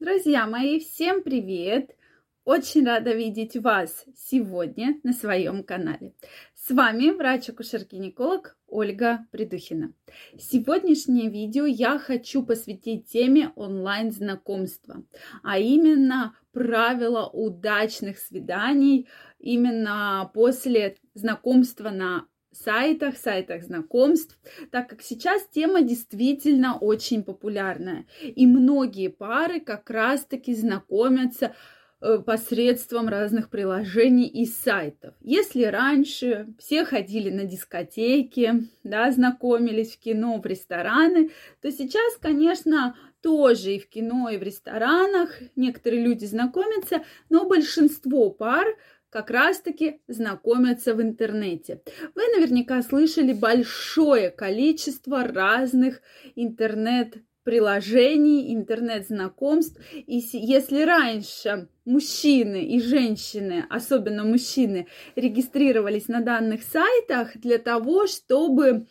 Друзья мои, всем привет! Очень рада видеть вас сегодня на своем канале. С вами врач-акушер-гинеколог Ольга Придухина. Сегодняшнее видео я хочу посвятить теме онлайн-знакомства, а именно правила удачных свиданий именно после знакомства на сайтах, сайтах знакомств, так как сейчас тема действительно очень популярная. И многие пары как раз-таки знакомятся э, посредством разных приложений и сайтов. Если раньше все ходили на дискотеки, да, знакомились в кино, в рестораны, то сейчас, конечно, тоже и в кино, и в ресторанах некоторые люди знакомятся, но большинство пар как раз-таки знакомятся в интернете. Вы наверняка слышали большое количество разных интернет приложений, интернет-знакомств. И если раньше мужчины и женщины, особенно мужчины, регистрировались на данных сайтах для того, чтобы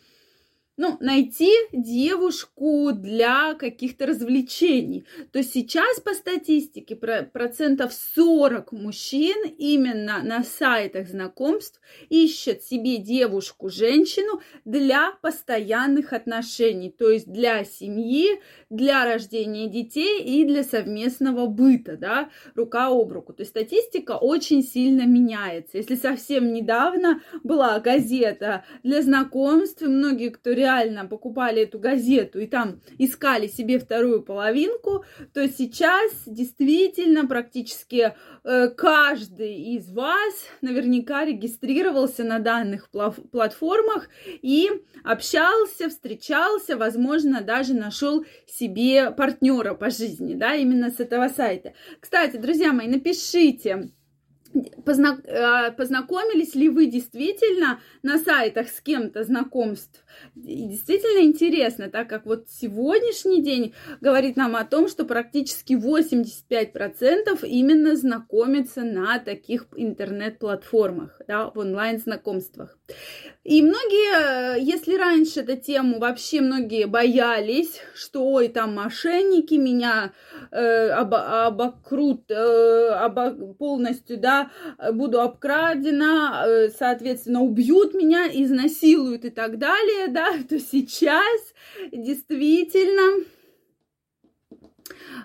ну, найти девушку для каких-то развлечений, то сейчас по статистике процентов 40 мужчин именно на сайтах знакомств ищут себе девушку, женщину для постоянных отношений, то есть для семьи, для рождения детей и для совместного быта, да, рука об руку. То есть статистика очень сильно меняется. Если совсем недавно была газета для знакомств, многие, кто реально реально покупали эту газету и там искали себе вторую половинку, то сейчас действительно практически э, каждый из вас наверняка регистрировался на данных платформах и общался, встречался, возможно, даже нашел себе партнера по жизни, да, именно с этого сайта. Кстати, друзья мои, напишите, познакомились ли вы действительно на сайтах с кем-то знакомств? И действительно интересно, так как вот сегодняшний день говорит нам о том, что практически 85% именно знакомятся на таких интернет-платформах, да, в онлайн-знакомствах. И многие, э, если раньше эту тему вообще многие боялись, что ой, там мошенники меня э, об, обокрут э, обо, полностью, да, буду обкрадена, э, соответственно, убьют меня, изнасилуют и так далее, да, то сейчас действительно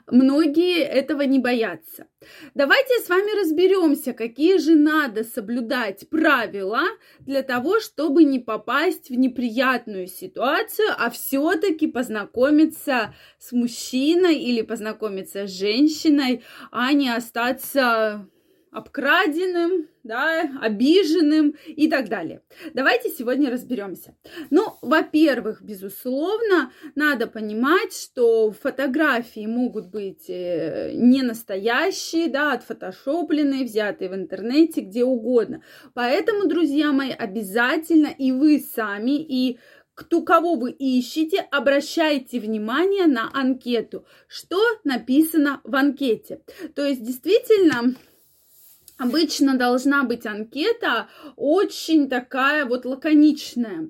Многие этого не боятся. Давайте с вами разберемся, какие же надо соблюдать правила для того, чтобы не попасть в неприятную ситуацию, а все-таки познакомиться с мужчиной или познакомиться с женщиной, а не остаться обкраденным, да, обиженным и так далее. Давайте сегодня разберемся. Ну, во-первых, безусловно, надо понимать, что фотографии могут быть э, не настоящие, да, отфотошопленные, взятые в интернете, где угодно. Поэтому, друзья мои, обязательно и вы сами, и кто, кого вы ищете, обращайте внимание на анкету, что написано в анкете. То есть, действительно, Обычно должна быть анкета очень такая вот лаконичная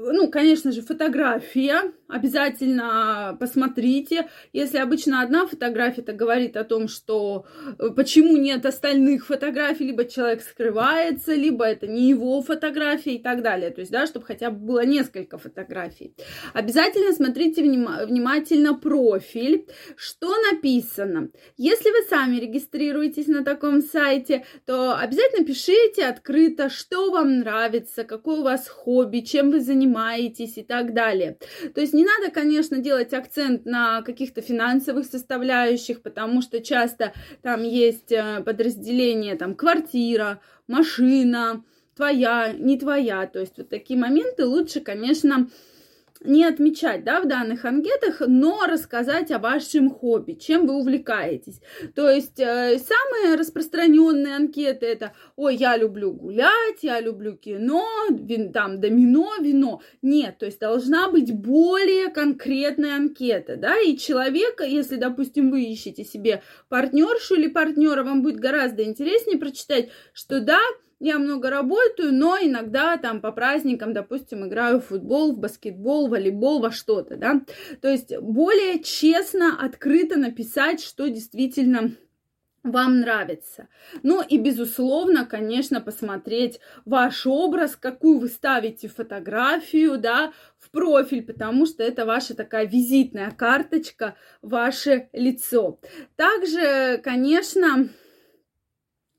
ну, конечно же, фотография. Обязательно посмотрите. Если обычно одна фотография, это говорит о том, что э, почему нет остальных фотографий, либо человек скрывается, либо это не его фотография и так далее. То есть, да, чтобы хотя бы было несколько фотографий. Обязательно смотрите вним- внимательно профиль, что написано. Если вы сами регистрируетесь на таком сайте, то обязательно пишите открыто, что вам нравится, какое у вас хобби, чем вы занимаетесь и так далее. То есть не надо, конечно, делать акцент на каких-то финансовых составляющих, потому что часто там есть э, подразделение, там квартира, машина, твоя, не твоя. То есть вот такие моменты лучше, конечно, не отмечать, да, в данных анкетах, но рассказать о вашем хобби, чем вы увлекаетесь. То есть э, самые распространенные анкеты это, ой, я люблю гулять, я люблю кино, вин, там, домино, вино. Нет, то есть должна быть более конкретная анкета, да, и человека, если, допустим, вы ищете себе партнершу или партнера, вам будет гораздо интереснее прочитать, что да, я много работаю, но иногда там по праздникам, допустим, играю в футбол, в баскетбол, в волейбол, во что-то, да. То есть более честно, открыто написать, что действительно вам нравится. Ну и, безусловно, конечно, посмотреть ваш образ, какую вы ставите фотографию, да, в профиль, потому что это ваша такая визитная карточка, ваше лицо. Также, конечно,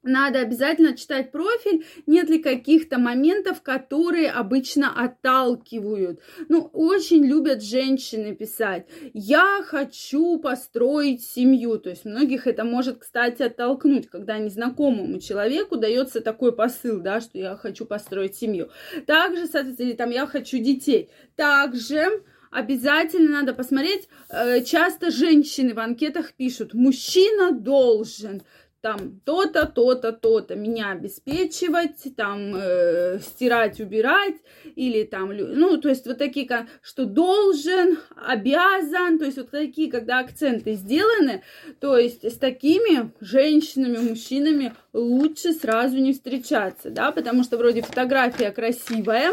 надо обязательно читать профиль, нет ли каких-то моментов, которые обычно отталкивают. Ну, очень любят женщины писать, я хочу построить семью. То есть многих это может, кстати, оттолкнуть, когда незнакомому человеку дается такой посыл, да, что я хочу построить семью. Также, соответственно, или там я хочу детей. Также обязательно надо посмотреть, э, часто женщины в анкетах пишут, мужчина должен, там то-то, то-то, то-то, меня обеспечивать, там э, стирать, убирать, или там, ну, то есть вот такие, что должен, обязан, то есть вот такие, когда акценты сделаны, то есть с такими женщинами, мужчинами лучше сразу не встречаться, да, потому что вроде фотография красивая,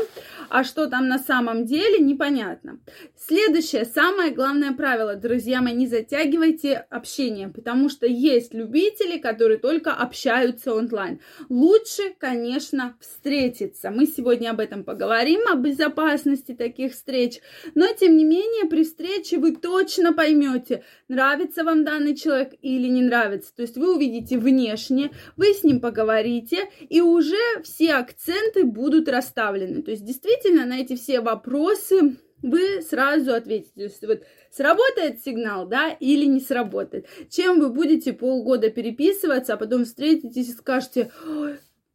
а что там на самом деле, непонятно. Следующее, самое главное правило, друзья мои, не затягивайте общение, потому что есть любители, которые только общаются онлайн. Лучше, конечно, встретиться. Мы сегодня об этом поговорим, о безопасности таких встреч, но тем не менее при встрече вы точно поймете, нравится вам данный человек или не нравится. То есть вы увидите внешне, вы с ним поговорите, и уже все акценты будут расставлены. То есть действительно на эти все вопросы вы сразу ответите. То есть вот сработает сигнал, да, или не сработает. Чем вы будете полгода переписываться, а потом встретитесь и скажете,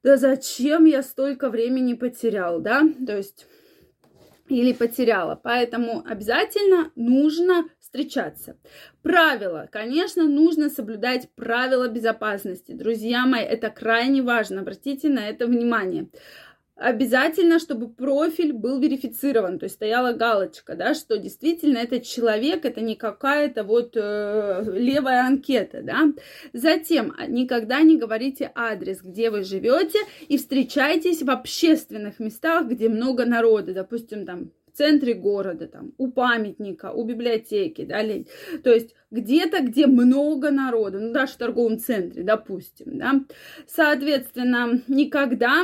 да зачем я столько времени потерял, да, то есть или потеряла. Поэтому обязательно нужно встречаться. Правила. Конечно, нужно соблюдать правила безопасности. Друзья мои, это крайне важно. Обратите на это внимание обязательно, чтобы профиль был верифицирован, то есть стояла галочка, да, что действительно этот человек, это не какая-то вот э, левая анкета, да. Затем а, никогда не говорите адрес, где вы живете, и встречайтесь в общественных местах, где много народа, допустим, там в центре города, там, у памятника, у библиотеки, да, то есть где-то, где много народа, ну, даже в торговом центре, допустим, да. Соответственно, никогда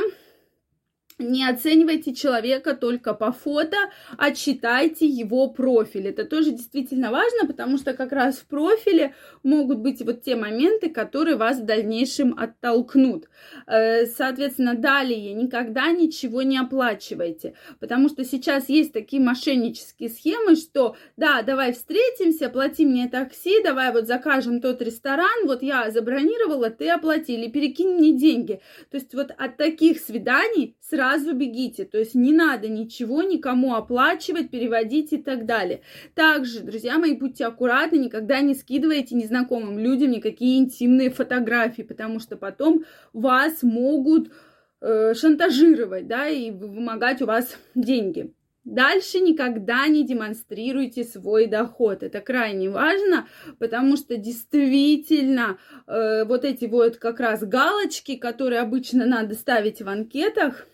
не оценивайте человека только по фото, а читайте его профиль. Это тоже действительно важно, потому что как раз в профиле могут быть вот те моменты, которые вас в дальнейшем оттолкнут. Э, соответственно, далее никогда ничего не оплачивайте, потому что сейчас есть такие мошеннические схемы, что да, давай встретимся, плати мне такси, давай вот закажем тот ресторан, вот я забронировала, ты оплати, или перекинь мне деньги. То есть вот от таких свиданий сразу сразу бегите. То есть не надо ничего никому оплачивать, переводить и так далее. Также, друзья мои, будьте аккуратны, никогда не скидывайте незнакомым людям никакие интимные фотографии, потому что потом вас могут э, шантажировать, да, и вымогать у вас деньги. Дальше никогда не демонстрируйте свой доход. Это крайне важно, потому что действительно э, вот эти вот как раз галочки, которые обычно надо ставить в анкетах,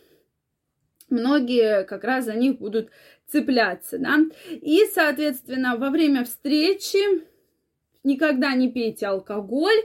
многие как раз за них будут цепляться, да. И, соответственно, во время встречи никогда не пейте алкоголь,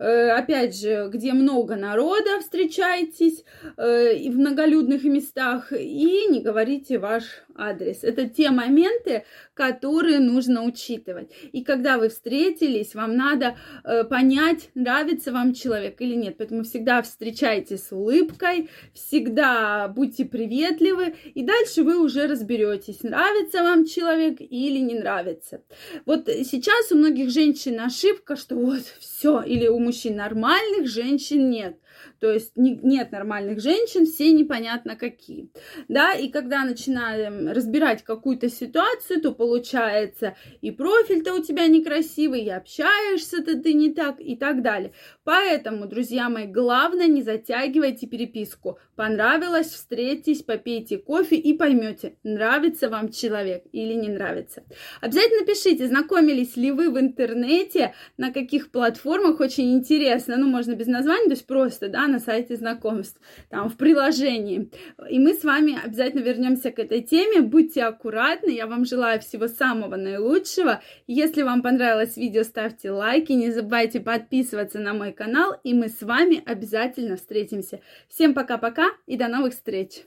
опять же, где много народа, встречайтесь э, и в многолюдных местах, и не говорите ваш адрес. Это те моменты, которые нужно учитывать. И когда вы встретились, вам надо э, понять, нравится вам человек или нет. Поэтому всегда встречайте с улыбкой, всегда будьте приветливы, и дальше вы уже разберетесь, нравится вам человек или не нравится. Вот сейчас у многих женщин ошибка, что вот все, или у мужчин нормальных, женщин нет. То есть не, нет нормальных женщин, все непонятно какие. Да, и когда начинаем разбирать какую-то ситуацию, то получается и профиль-то у тебя некрасивый, и общаешься-то ты не так, и так далее. Поэтому, друзья мои, главное не затягивайте переписку. Понравилось, встретитесь, попейте кофе и поймете, нравится вам человек или не нравится. Обязательно пишите, знакомились ли вы в интернете, на каких платформах, очень интересно, ну, можно без названия, то есть просто, да, на сайте знакомств, там в приложении. И мы с вами обязательно вернемся к этой теме. Будьте аккуратны, я вам желаю всего самого наилучшего. Если вам понравилось видео, ставьте лайки, не забывайте подписываться на мой канал, и мы с вами обязательно встретимся. Всем пока-пока и до новых встреч!